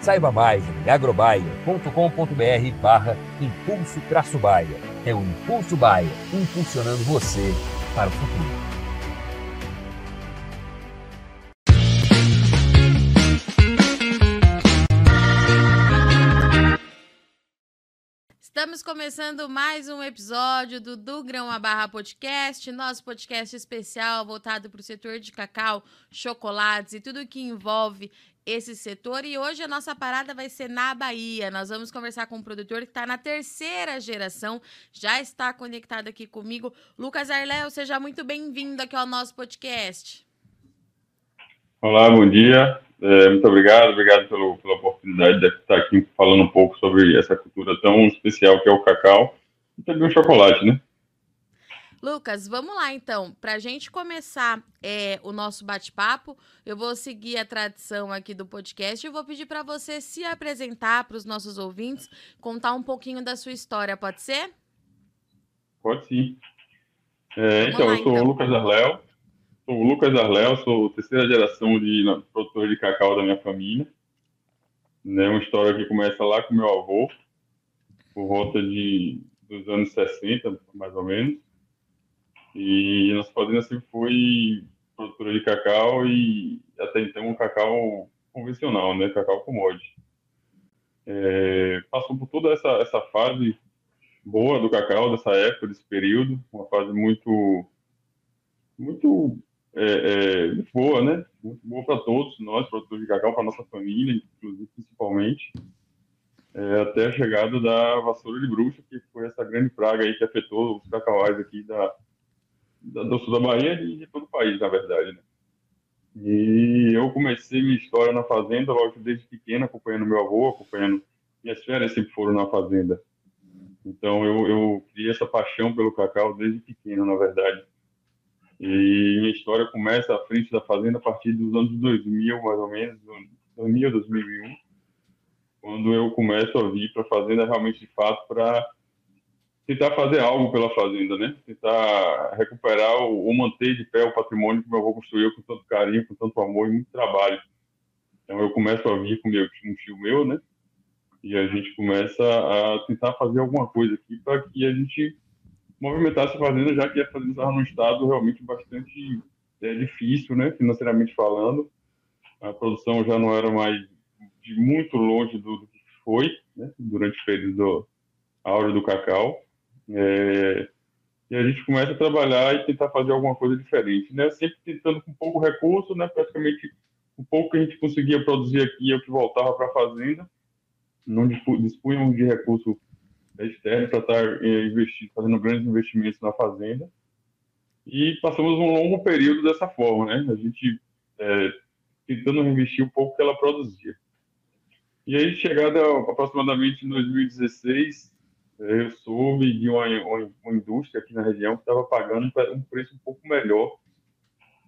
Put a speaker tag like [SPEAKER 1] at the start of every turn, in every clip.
[SPEAKER 1] Saiba mais em agrobaia.com.br barra Impulso Traço Baia. É o Impulso Baia, impulsionando você para o futuro.
[SPEAKER 2] Estamos começando mais um episódio do Do Grão a Barra Podcast, nosso podcast especial voltado para o setor de cacau, chocolates e tudo que envolve esse setor. E hoje a nossa parada vai ser na Bahia. Nós vamos conversar com um produtor que está na terceira geração, já está conectado aqui comigo. Lucas Arléo, seja muito bem-vindo aqui ao nosso podcast.
[SPEAKER 3] Olá, bom dia. É, muito obrigado, obrigado pelo, pela oportunidade de estar aqui falando um pouco sobre essa cultura tão especial que é o cacau e também o chocolate, né?
[SPEAKER 2] Lucas, vamos lá então. Para a gente começar é, o nosso bate-papo, eu vou seguir a tradição aqui do podcast e vou pedir para você se apresentar para os nossos ouvintes, contar um pouquinho da sua história, pode ser?
[SPEAKER 3] Pode sim. É, então, lá, eu sou então. o Lucas Arléo, Sou o Lucas Arléo, sou terceira geração de produtor de cacau da minha família. É né, uma história que começa lá com meu avô, por volta de, dos anos 60, mais ou menos. E nossa fazenda sempre foi produtora de cacau e até então um cacau convencional, né, cacau commodity. É, passou por toda essa, essa fase boa do cacau, dessa época, desse período, uma fase muito muito é, é, muito boa, né? Muito boa para todos nós, produtores de cacau, para nossa família, inclusive, principalmente, é, até a chegada da vassoura de bruxa, que foi essa grande praga aí que afetou os cacauais aqui da, do sul da Bahia e de todo o país, na verdade, né? E eu comecei minha história na fazenda, logo desde pequeno, acompanhando meu avô, acompanhando minhas férias sempre foram na fazenda. Então eu, eu criei essa paixão pelo cacau desde pequeno, na verdade. E minha história começa à frente da fazenda a partir dos anos 2000, mais ou menos, 2000, 2001, quando eu começo a vir para a fazenda realmente de fato para tentar fazer algo pela fazenda, né? Tentar recuperar ou, manter de pé o patrimônio que meu avô construiu com tanto carinho, com tanto amor e muito trabalho. Então eu começo a vir com meu, um tio meu, né? E a gente começa a tentar fazer alguma coisa aqui para que a gente movimentar essa fazenda, já que a fazenda estava num estado realmente bastante é, difícil, né, financeiramente falando. A produção já não era mais de muito longe do, do que foi né, durante o período áureo do cacau. É, e a gente começa a trabalhar e tentar fazer alguma coisa diferente, né? Sempre tentando com pouco recurso, né? Praticamente o pouco que a gente conseguia produzir aqui é o que voltava para a fazenda. Não dispunham de recurso externo para estar eh, investindo, fazendo grandes investimentos na fazenda. E passamos um longo período dessa forma, né? A gente é, tentando reinvestir um pouco que ela produzia. E aí, chegada aproximadamente em 2016, eh, eu soube de uma, uma, indústria aqui na região que estava pagando um preço um pouco melhor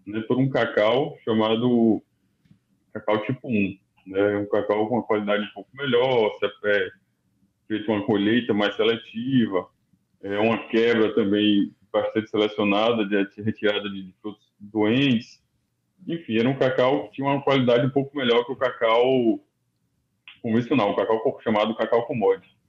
[SPEAKER 3] né, por um cacau chamado cacau tipo 1. Né, um cacau com uma qualidade um pouco melhor, é, feito uma colheita mais seletiva, é, uma quebra também bastante selecionada de retirada de frutos doentes. Enfim, era um cacau que tinha uma qualidade um pouco melhor que o cacau convencional, o cacau chamado cacau commodity.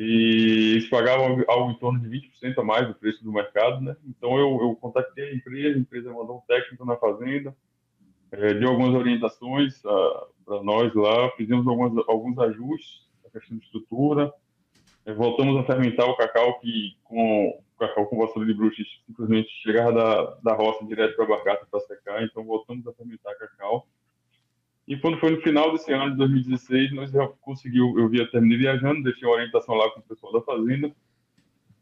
[SPEAKER 3] E eles pagavam algo em torno de 20% a mais do preço do mercado, né? Então eu, eu contatei a empresa, a empresa mandou um técnico na fazenda, é, deu algumas orientações ah, para nós lá, fizemos algumas, alguns ajustes a questão de estrutura. É, voltamos a fermentar o cacau que com o cacau com vassoura de bruxa simplesmente chegava da, da roça direto para a barcaça para secar, então voltamos a fermentar cacau. E quando foi no final desse ano, de 2016, nós já conseguiu, eu via, terminei viajando, deixei a orientação lá com o pessoal da fazenda,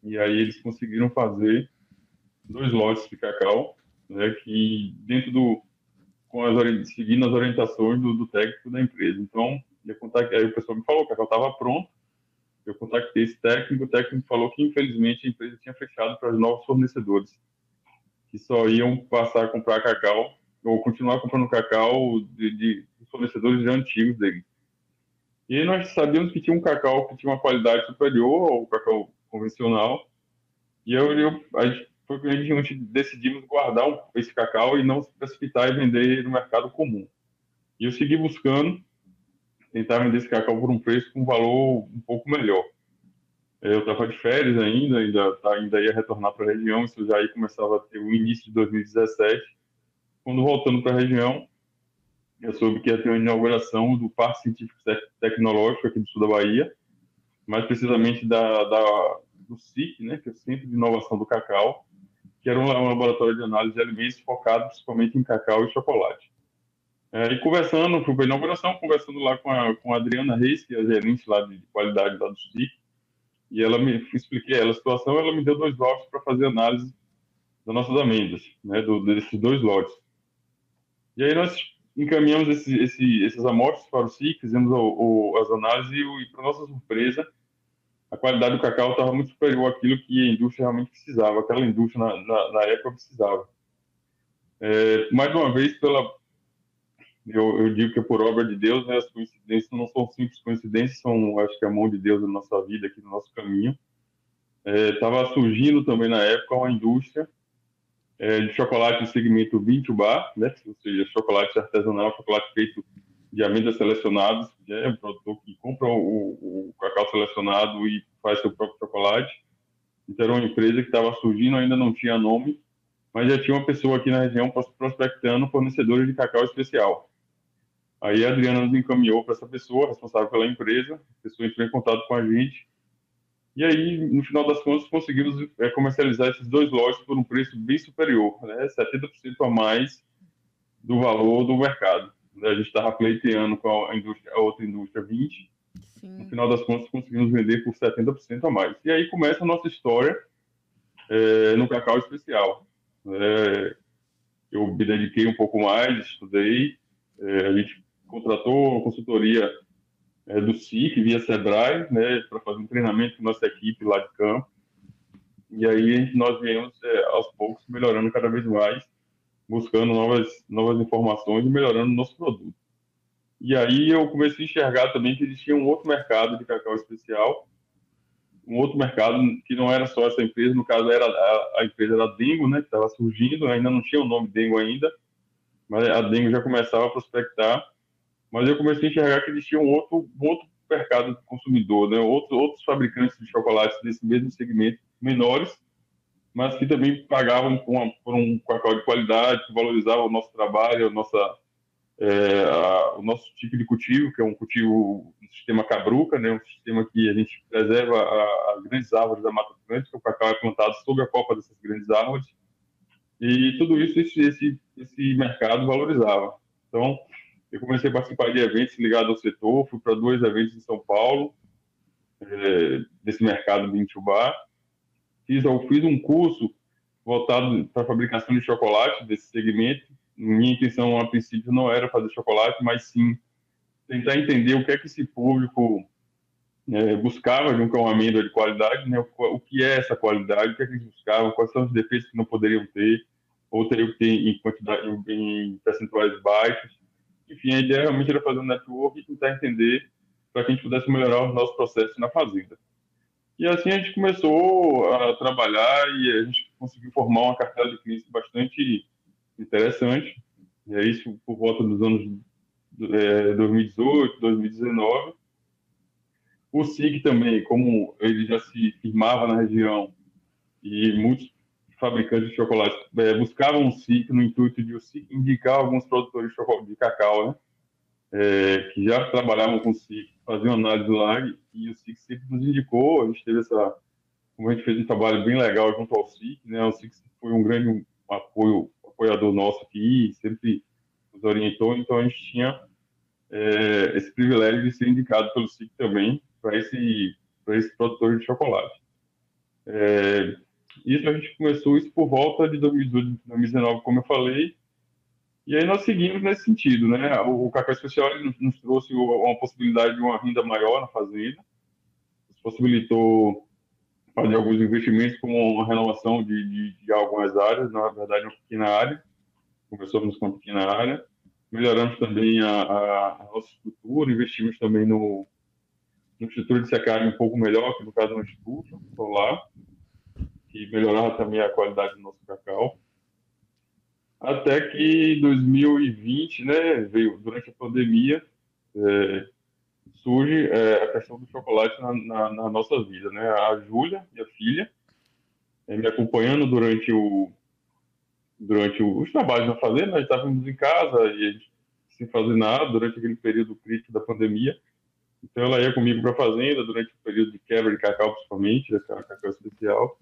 [SPEAKER 3] e aí eles conseguiram fazer dois lotes de cacau, né, que dentro do, com as, seguindo as orientações do, do técnico da empresa. Então, eu contaktei, aí o pessoal me falou que o cacau estava pronto, eu contactei esse técnico, o técnico falou que infelizmente a empresa tinha fechado para os novos fornecedores, que só iam passar a comprar cacau ou continuar comprando cacau de, de fornecedores antigos dele. E nós sabíamos que tinha um cacau que tinha uma qualidade superior ao cacau convencional. E eu, eu a gente, foi que a gente decidimos guardar esse cacau e não se precipitar e vender no mercado comum. E eu segui buscando tentar vender esse cacau por um preço com um valor um pouco melhor. Eu estava de férias ainda, ainda, ainda ia retornar para a região, isso já aí começava a ter o início de 2017 quando voltando para a região, eu soube que ia ter uma inauguração do Parque Científico Tecnológico aqui do sul da Bahia, mais precisamente da, da do SIC, né, que é o Centro de Inovação do Cacau, que era um, um laboratório de análise de alimentos focado principalmente em cacau e chocolate. É, e conversando, fui para a inauguração, conversando lá com a, com a Adriana Reis, que é a gerente lá de, de qualidade lá do SIC, e ela me expliquei ela a situação, ela me deu dois lotes para fazer análise das nossas amêndoas, né, do, desses dois lotes. E aí nós encaminhamos esse, esse, essas amostras para o SIC, fizemos o, o, as análises e, e para nossa surpresa, a qualidade do cacau estava muito superior àquilo que a indústria realmente precisava, aquela indústria na, na, na época precisava. É, mais uma vez, pela, eu, eu, digo que é por obra de Deus, né, as coincidências não são simples coincidências, são, acho que, a mão de Deus na nossa vida, aqui no nosso caminho. Estava é, surgindo também na época uma indústria é, de chocolate no segmento 20 bar, né? ou seja, chocolate artesanal, chocolate feito de amêndoas selecionadas, é um produtor que compra o, o, cacau selecionado e faz seu próprio chocolate. Então, era uma empresa que estava surgindo, ainda não tinha nome, mas já tinha uma pessoa aqui na região prospectando fornecedores de cacau especial. Aí a Adriana nos encaminhou para essa pessoa, responsável pela empresa, a pessoa entrou em contato com a gente, e aí, no final das contas, conseguimos é, comercializar esses dois lotes por um preço bem superior, né? 70% a mais do valor do mercado. A gente estava pleiteando com a, indústria, a outra indústria 20%, Sim. no final das contas, conseguimos vender por 70% a mais. E aí começa a nossa história é, no cacau especial. É, eu me dediquei um pouco mais, estudei, é, a gente contratou uma consultoria é, do CIF via Sebrae, né, para fazer um treinamento com nossa equipe lá de campo. E aí nós viemos é, aos poucos melhorando cada vez mais, buscando novas novas informações e melhorando o nosso produto. E aí eu comecei a enxergar também que existia um outro mercado de cacau especial, um outro mercado que não era só essa empresa, no caso era a, a empresa era a Dengo, né, que estava surgindo, ainda não tinha o nome Dengo ainda, mas a Dengo já começava a prospectar mas eu comecei a enxergar que existia um outro, outro mercado consumidor, né? Outro, outros fabricantes de chocolates desse mesmo segmento, menores, mas que também pagavam por, uma, por um cacau de qualidade, que valorizavam o nosso trabalho, a nossa, é, a, o nosso tipo de cultivo, que é um cultivo um sistema cabruca, né? um sistema que a gente preserva as grandes árvores da Mata Atlântica, o cacau é plantado sob a copa dessas grandes árvores, e tudo isso esse, esse, esse mercado valorizava. Então, eu comecei a participar de eventos ligados ao setor, fui para dois eventos em São Paulo, é, desse mercado de intubá. Fiz, fiz um curso voltado para a fabricação de chocolate desse segmento. Minha intenção, a princípio, não era fazer chocolate, mas sim tentar entender o que é que esse público é, buscava de um cão amêndoa de qualidade, né? o, o, que é essa qualidade, o que é que eles buscavam, quais são os defeitos que não poderiam ter, ou teriam que ter em, quantidade, em, em percentuais baixos. Enfim, a ideia realmente era fazer um network e tentar entender para que a gente pudesse melhorar os nossos processos na fazenda. E assim a gente começou a trabalhar e a gente conseguiu formar uma cartela de clientes bastante interessante. E é isso por volta dos anos é, 2018, 2019. O SIG também, como ele já se firmava na região e muitos fabricantes de chocolate é, buscavam o SIC no intuito de o SIC indicar alguns produtores de, cacau, né? é, que já trabalhavam com o SIC, faziam análise lá e o SIC sempre nos indicou, a gente teve essa, como a gente fez um trabalho bem legal junto ao SIC, né, o SIC foi um grande apoio, apoiador nosso aqui, sempre nos orientou, então a gente tinha é, esse privilégio de ser indicado pelo SIC também para esse, esse produtor de chocolate. É, isso a gente começou isso por volta de 2019, como eu falei, e aí nós seguimos nesse sentido, né? O, o Cacau Especial nos trouxe uma possibilidade de uma renda maior na fazenda, nos possibilitou fazer alguns investimentos como uma renovação de, de, de algumas áreas, na verdade uma pequena área, começamos com uma pequena área, melhoramos também a, a, a nossa estrutura, investimos também no, no estrutura de secagem um pouco melhor, que no caso é uma estufa solar, que melhorava também a qualidade do nosso cacau. Até que em 2020, né, veio durante a pandemia, é, surge é, a questão do chocolate na, na, na, nossa vida, né? A Júlia, minha filha, é, me acompanhando durante o durante os trabalhos na fazenda, nós estávamos em casa e a gente sem fazer nada durante aquele período crítico da pandemia. Então ela ia comigo para a fazenda durante o período de quebra de cacau, principalmente, da cacau especial.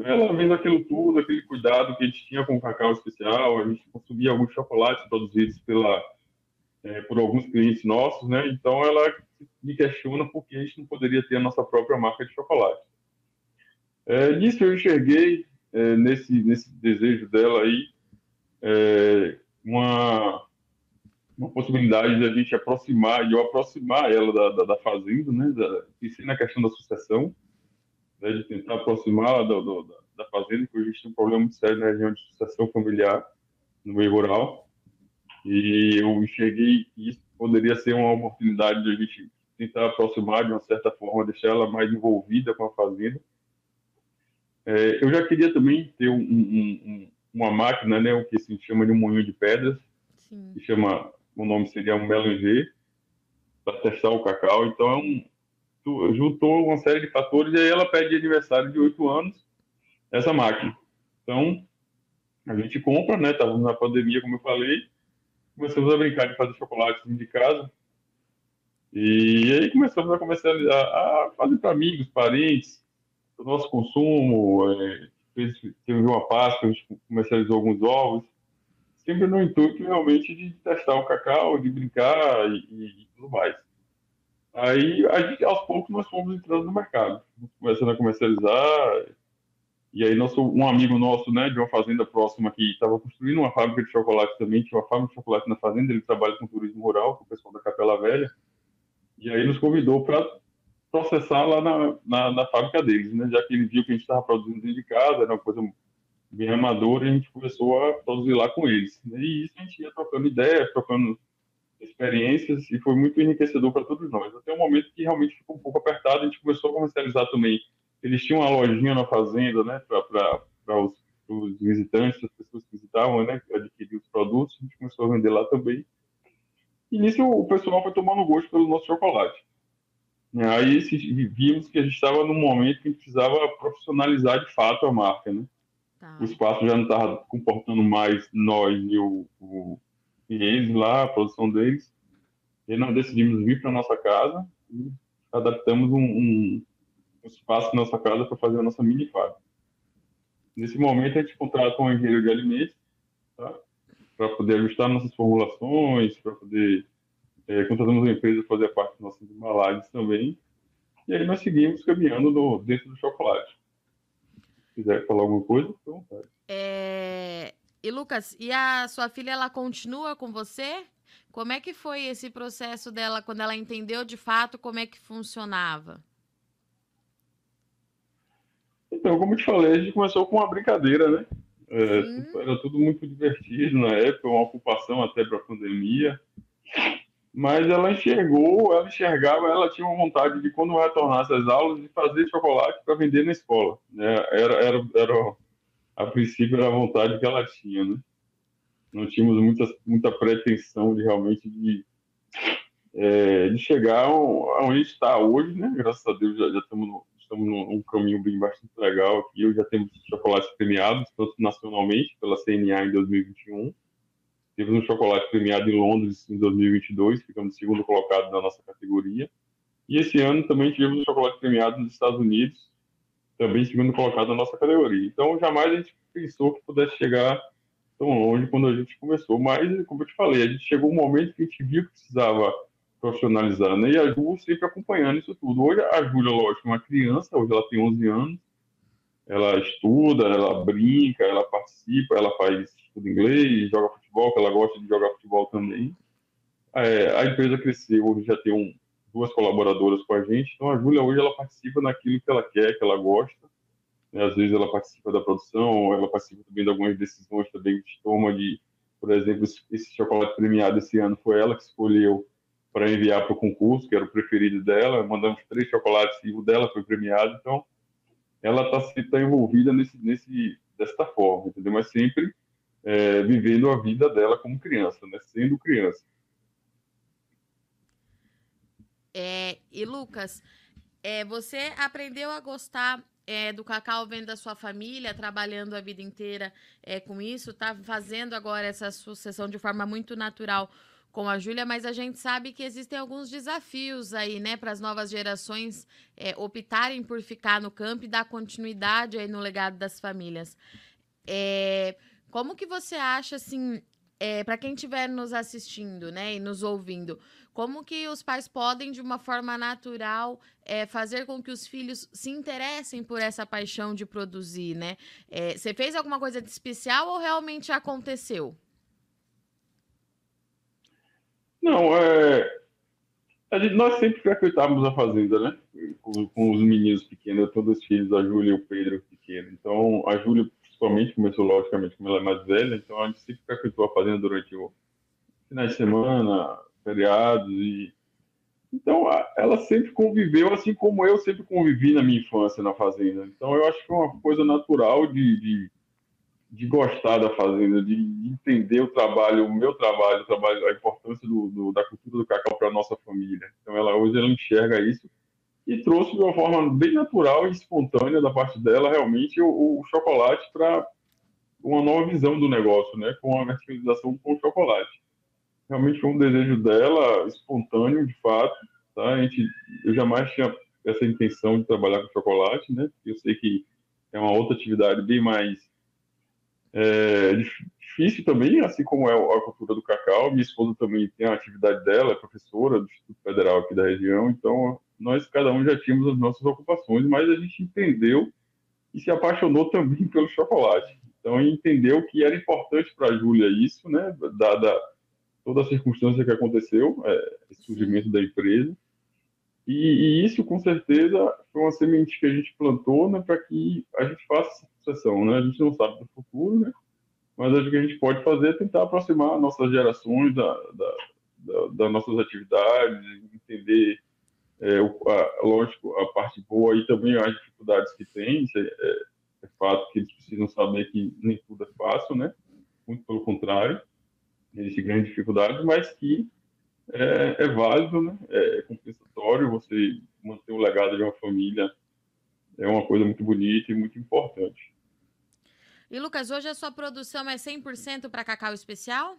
[SPEAKER 3] Ela vendo aquilo tudo, aquele cuidado que a gente tinha com o cacau especial, a gente consumia alguns chocolates produzidos pela, é, por alguns clientes nossos, né? Então ela me questiona por que a gente não poderia ter a nossa própria marca de chocolate. É, nisso eu enxerguei, é, nesse, nesse desejo dela aí, é, uma, uma possibilidade de a gente aproximar, de eu aproximar ela da, da, da fazenda, né? Da, na questão da sucessão né, de tentar aproximá-la da fazenda, porque a gente tem um problema muito sério na região de sucessão familiar, no meio rural. E eu enxerguei que isso poderia ser uma oportunidade de a gente tentar aproximar de uma certa forma, deixar ela mais envolvida com a fazenda. É, eu já queria também ter um, um, uma máquina, né, o que se chama de um moinho de pedras, Sim. que chama, o nome seria um melanger, para testar o cacau. Então é um, juntou uma série de fatores e aí ela pede aniversário de oito anos essa máquina. Então, a gente compra, né? Estávamos na pandemia, como eu falei, começamos a brincar de fazer chocolate de casa. E aí começamos a comercializar, a fazer para amigos, parentes, o nosso consumo. É, fez, teve uma Páscoa, a gente comercializou alguns ovos, sempre no intuito realmente de testar o cacau, de brincar e, e tudo mais. Aí, a gente, aos poucos, nós fomos entrando no mercado, começando a comercializar. E aí, nosso, um amigo nosso, né, de uma fazenda próxima que estava construindo uma fábrica de chocolate também, tinha uma fábrica de chocolate na fazenda, ele trabalha com turismo rural, com o pessoal da Capela Velha. E aí, nos convidou para processar lá na, na, na, fábrica deles, né, já que ele viu que a gente estava produzindo dentro de casa, era uma coisa bem amadora, e a gente começou a produzir lá com eles. E isso a gente ia trocando ideias, trocando experiências e foi muito enriquecedor para todos nós. Até um momento que realmente ficou um pouco apertado, a gente começou a comercializar também. Eles tinham uma lojinha na fazenda, né, para os, os, visitantes, as pessoas que visitavam, né, adquirir os produtos, a gente começou a vender lá também. E nisso o pessoal foi tomando gosto pelo nosso chocolate. Aí vimos que a gente estava num momento que precisava profissionalizar de fato a marca, né? Tá. O espaço já não estava comportando mais nós e o, o e eles lá, a produção deles. E nós decidimos vir para nossa casa e adaptamos um, um, um espaço na nossa casa para fazer a nossa mini fábrica. Nesse momento, a gente contrata um engenheiro de alimentos tá? para poder ajustar nossas formulações, para poder. É, contratamos uma empresa para fazer a parte das nossas embalagens também. E aí nós seguimos caminhando dentro do chocolate. Se quiser falar alguma coisa, fique à vontade.
[SPEAKER 2] É, e Lucas, e a sua filha ela continua com você? Como é que foi esse processo dela quando ela entendeu de fato como é que funcionava?
[SPEAKER 3] Então, como te falei, a gente começou com uma brincadeira, né? É, era tudo muito divertido na época, uma ocupação até para a pandemia. Mas ela enxergou, ela enxergava, ela tinha uma vontade de quando retornasse às aulas de fazer chocolate para vender na escola. Né? Era, era, era a princípio era a vontade que ela tinha, né? Não tínhamos muita, muita pretensão de realmente de, é, de chegar aonde está hoje, né? Graças a Deus já, já estamos, estamos num caminho bem bastante legal aqui. Já temos chocolates premiados, tanto nacionalmente pela CNA em 2021, Tivemos um chocolate premiado em Londres em 2022, ficamos segundo colocado na nossa categoria. E esse ano também tivemos um chocolate premiado nos Estados Unidos, também segundo colocado na nossa categoria. Então, jamais a gente pensou que pudesse chegar tão longe quando a gente começou. Mas, como eu te falei, a gente chegou um momento que a gente viu que precisava profissionalizar, né? E a Ju sempre acompanhando isso tudo. Hoje, a Júlia, lógico, é uma criança, hoje ela tem 11 anos, ela estuda, ela brinca, ela participa, ela faz estudo inglês, joga futebol, que ela gosta de jogar futebol também. É, a empresa cresceu, hoje já tem um, duas colaboradoras com a gente, então a Júlia hoje ela participa naquilo que ela quer, que ela gosta. Né? Às vezes ela participa da produção, ela participa também de algumas decisões também que toma de, por exemplo, esse chocolate premiado esse ano foi ela que escolheu para enviar para o concurso, que era o preferido dela. Mandamos três chocolates e o dela foi premiado. Então, ela está tá envolvida nesse, nesse, desta forma, entendeu? Mas sempre é, vivendo a vida dela como criança, né? Sendo criança.
[SPEAKER 2] É, e Lucas, é, você aprendeu a gostar é, do cacau vendo da sua família, trabalhando a vida inteira é, com isso, tá fazendo agora essa sucessão de forma muito natural com a Júlia, mas a gente sabe que existem alguns desafios aí, né, para as novas gerações é, optarem por ficar no campo e dar continuidade aí no legado das famílias. É, como que você acha, assim, é, para quem estiver nos assistindo, né, e nos ouvindo, como que os pais podem, de uma forma natural, é, fazer com que os filhos se interessem por essa paixão de produzir, né? É, você fez alguma coisa de especial ou realmente aconteceu?
[SPEAKER 3] Não, é. Gente, nós sempre frequentávamos a fazenda, né? Com, com, os meninos pequenos, todos os filhos, a Júlia e o Pedro pequeno. Então, a Júlia, principalmente, começou, logicamente, como ela é mais velha, então a gente sempre frequentou a fazenda durante o finais de semana, feriados e então ela sempre conviveu assim como eu sempre convivi na minha infância na fazenda. Então eu acho que é uma coisa natural de, de de gostar da fazenda, de entender o trabalho, o meu trabalho, o trabalho a importância do, do, da cultura do cacau para nossa família. Então, ela hoje ela enxerga isso e trouxe de uma forma bem natural e espontânea da parte dela, realmente, o, o chocolate para uma nova visão do negócio, né? com a verticalização com o chocolate. Realmente foi um desejo dela, espontâneo, de fato. Tá? A gente, eu jamais tinha essa intenção de trabalhar com chocolate, né? eu sei que é uma outra atividade bem mais é difícil também, assim como é a cultura do cacau. Minha esposa também tem a atividade dela, é professora do Instituto Federal aqui da região, então nós cada um já tínhamos as nossas ocupações, mas a gente entendeu e se apaixonou também pelo chocolate. Então entendeu que era importante para a Júlia isso, né, dada toda a circunstância que aconteceu, é, surgimento da empresa. E, e, isso, com certeza, foi uma semente que a gente plantou né, para que a gente faça essa sucessão. Né? A gente não sabe do futuro, né? mas acho que a gente pode fazer é tentar aproximar nossas gerações da, da, da, das nossas atividades, entender, é, o, a, lógico, a parte boa e também as dificuldades que tem. É, é, é fato que eles precisam saber que nem tudo é fácil, né? muito pelo contrário, existe grandes dificuldades, mas que é, é válido, né? é compensatório você manter o legado de uma família é uma coisa muito bonita e muito importante.
[SPEAKER 2] E Lucas, hoje a sua produção é 100% para cacau especial?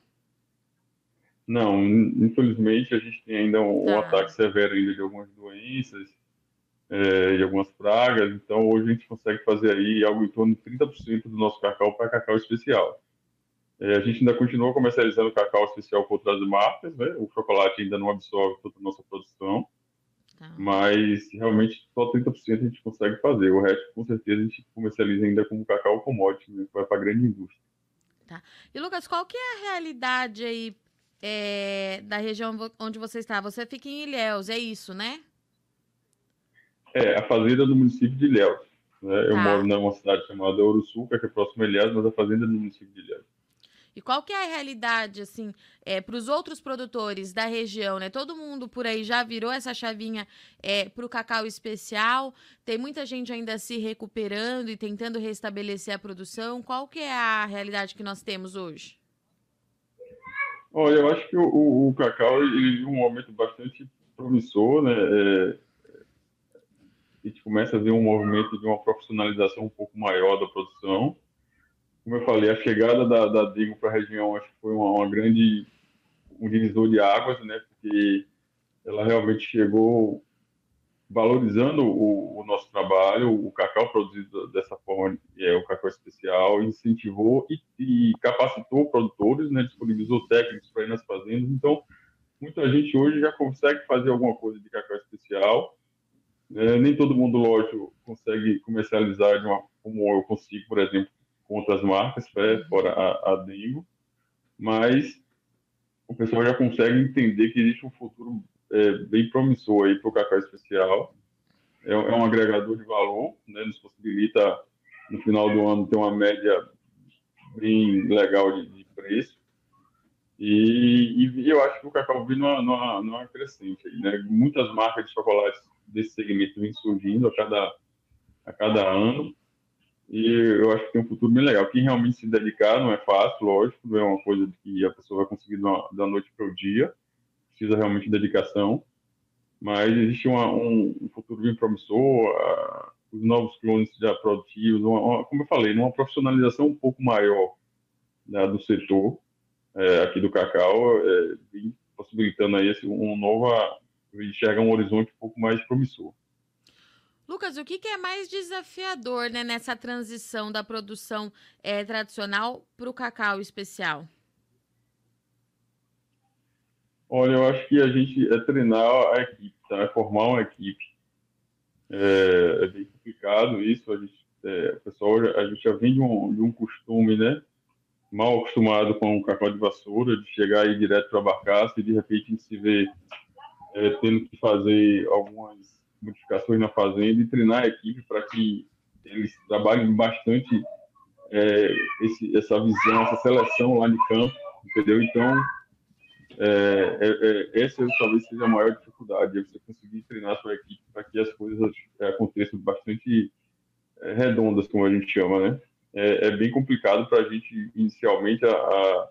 [SPEAKER 3] Não, infelizmente a gente tem ainda um, um ataque severo ainda de algumas doenças é, e algumas pragas, então hoje a gente consegue fazer aí algo em torno de 30% do nosso cacau para cacau especial. É, a gente ainda continua comercializando cacau especial com outras marcas, né? O chocolate ainda não absorve toda a nossa produção. Tá. Mas realmente só 30% a gente consegue fazer. O resto, com certeza, a gente comercializa ainda como cacau commodity, né? vai para a grande indústria.
[SPEAKER 2] Tá. E Lucas, qual que é a realidade aí é, da região onde você está? Você fica em Ilhéus, é isso, né?
[SPEAKER 3] É, a fazenda do município de Ilhéus. Né? Eu tá. moro numa cidade chamada Ouro Sul, que é próximo a Ilhéus, mas a fazenda é do município de Ilhéus.
[SPEAKER 2] E qual que é a realidade, assim, é, para os outros produtores da região, né? Todo mundo por aí já virou essa chavinha é, para o cacau especial. Tem muita gente ainda se recuperando e tentando restabelecer a produção. Qual que é a realidade que nós temos hoje?
[SPEAKER 3] Olha, eu acho que o, o, cacau ele um momento bastante promissor, né? É, a gente começa a ver um movimento de uma profissionalização um pouco maior da produção como eu falei, a chegada da, da Digo para a região acho que foi uma, uma, grande um divisor de águas, né? Porque ela realmente chegou valorizando o, o, nosso trabalho, o cacau produzido dessa forma, é o cacau especial, incentivou e, e capacitou produtores, né, disponibilizou técnicos para ir nas fazendas. Então, muita gente hoje já consegue fazer alguma coisa de cacau especial. É, nem todo mundo, lógico, consegue comercializar de uma, como eu consigo, por exemplo, com outras marcas, né, fora a, a Dengo, mas o pessoal já consegue entender que existe um futuro é, bem promissor aí para o cacau especial. É, é, um agregador de valor, né, nos possibilita, no final do ano, ter uma média bem legal de, de preço. E, e, eu acho que o cacau vem numa, numa, numa crescente. Aí, né? Muitas marcas de chocolates desse segmento vêm surgindo a cada, a cada ano. E eu acho que tem um futuro bem legal. Quem realmente se dedicar não é fácil, lógico, não é uma coisa que a pessoa vai conseguir da noite para o dia precisa realmente de dedicação, mas existe uma, um, futuro bem promissor, uh, os novos clones já produtivos, uma, uma, como eu falei, uma profissionalização um pouco maior né, do setor é, aqui do cacau, é, possibilitando aí esse, um novo, enxerga um horizonte um pouco mais promissor.
[SPEAKER 2] Lucas, o que, que, é mais desafiador né, nessa transição da produção é, tradicional para o cacau especial?
[SPEAKER 3] Olha, eu acho que a gente é treinar a equipe, tá? É formar uma equipe. É, é bem complicado isso. A gente, é, pessoal, a gente já vem de um, de um costume, né? Mal acostumado com o cacau de vassoura, de chegar aí direto para a barcaça e de repente a gente se vê é, tendo que fazer algumas modificações na fazenda e treinar a equipe para que eles trabalhem bastante é, esse, essa visão, essa seleção lá de campo, entendeu? Então, é, é, é, essa talvez seja a maior dificuldade, é você conseguir treinar a sua equipe para que as coisas é, aconteçam bastante é, redondas, como a gente chama, né? É, é bem complicado para a gente, inicialmente, a, a,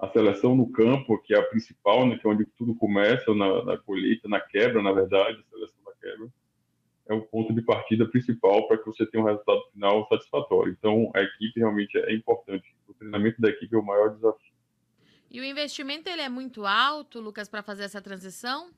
[SPEAKER 3] a, seleção no campo, que é a principal, né, que é onde tudo começa, na, na colheita, na quebra, na verdade, a seleção da quebra, é o ponto de partida principal para que você tenha um resultado final satisfatório. Então, a equipe realmente é importante. O treinamento da equipe é o maior desafio.
[SPEAKER 2] E o investimento ele é muito alto, Lucas, para fazer essa transição?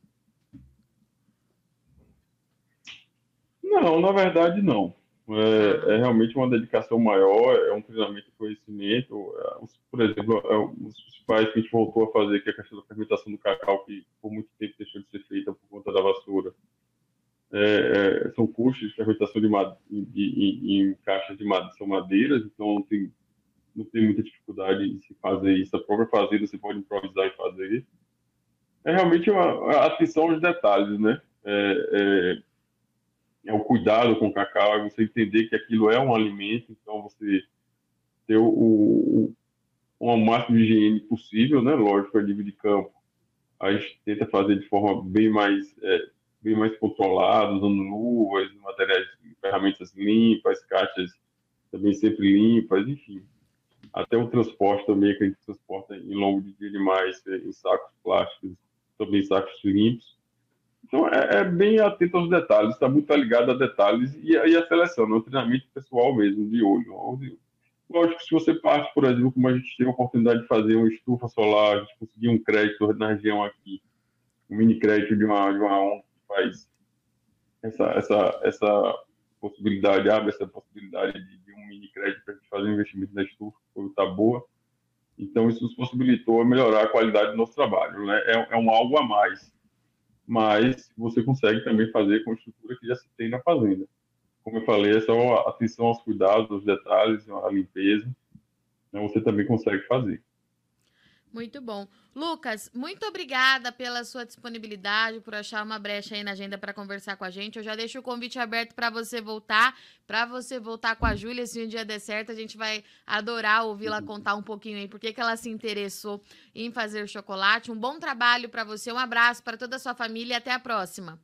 [SPEAKER 3] Não, na verdade não. É, é, realmente uma dedicação maior, é um treinamento de conhecimento. É, por exemplo, é, os principais que a gente voltou a fazer, que é a questão da fermentação do cacau, que por muito tempo deixou de ser feita por conta da vassoura. É, é, são custos de fermentação de, em caixas de madeira, são madeiras, então tem não tem muita dificuldade em se fazer isso. A própria fazenda você pode improvisar e fazer. É realmente uma atenção aos detalhes, né? É, é, é, o cuidado com o cacau, é você entender que aquilo é um alimento, então você ter o, o, o máximo de higiene possível, né? Lógico, a nível de campo. A gente tenta fazer de forma bem mais, é, bem mais controlada, usando luvas, materiais, ferramentas limpas, caixas também sempre limpas, enfim até o transporte também, que a gente transporta em longo de dia demais, é, em sacos plásticos, também sacos limpos. Então, é, é bem atento aos detalhes, está muito ligado a detalhes e, e a seleção, no né? treinamento pessoal mesmo, de olho. Lógico que se você parte, por exemplo, como a gente teve a oportunidade de fazer uma estufa solar, a gente conseguir um crédito na região aqui, um mini crédito de uma, de uma ONG que faz essa, essa, essa possibilidade, abre essa possibilidade de, de um mini crédito para a gente fazer um investimento na estufa, está boa. Então, isso nos possibilitou melhorar a qualidade do nosso trabalho. Né? É, é um algo a mais, mas você consegue também fazer com a estrutura que já se tem na fazenda. Como eu falei, é só atenção aos cuidados, aos detalhes, a limpeza, né? você também consegue fazer.
[SPEAKER 2] Muito bom. Lucas, muito obrigada pela sua disponibilidade, por achar uma brecha aí na agenda para conversar com a gente. Eu já deixo o convite aberto para você voltar, para você voltar com a Júlia, se um dia der certo, a gente vai adorar ouvi-la contar um pouquinho aí por que ela se interessou em fazer chocolate. Um bom trabalho para você, um abraço para toda a sua família e até a próxima.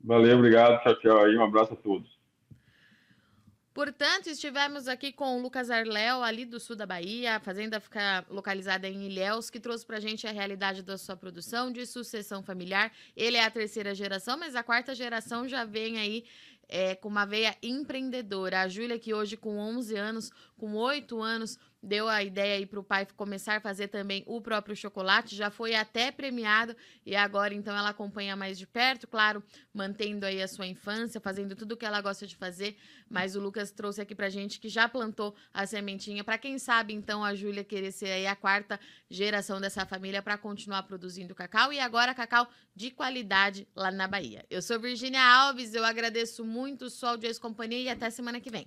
[SPEAKER 3] Valeu, obrigado, tchau, tchau aí, um abraço a todos.
[SPEAKER 2] Portanto, estivemos aqui com o Lucas Arléu, ali do sul da Bahia. A fazenda fica localizada em Ilhéus, que trouxe para a gente a realidade da sua produção de sucessão familiar. Ele é a terceira geração, mas a quarta geração já vem aí é, com uma veia empreendedora. A Júlia, que hoje com 11 anos, com 8 anos, deu a ideia aí para o pai começar a fazer também o próprio chocolate, já foi até premiado e agora então ela acompanha mais de perto, claro, mantendo aí a sua infância, fazendo tudo o que ela gosta de fazer, mas o Lucas trouxe aqui pra gente que já plantou a sementinha para quem sabe então a Júlia querer ser aí a quarta geração dessa família para continuar produzindo cacau e agora cacau de qualidade lá na Bahia. Eu sou Virginia Alves, eu agradeço muito sua audiência e companhia e até semana que vem.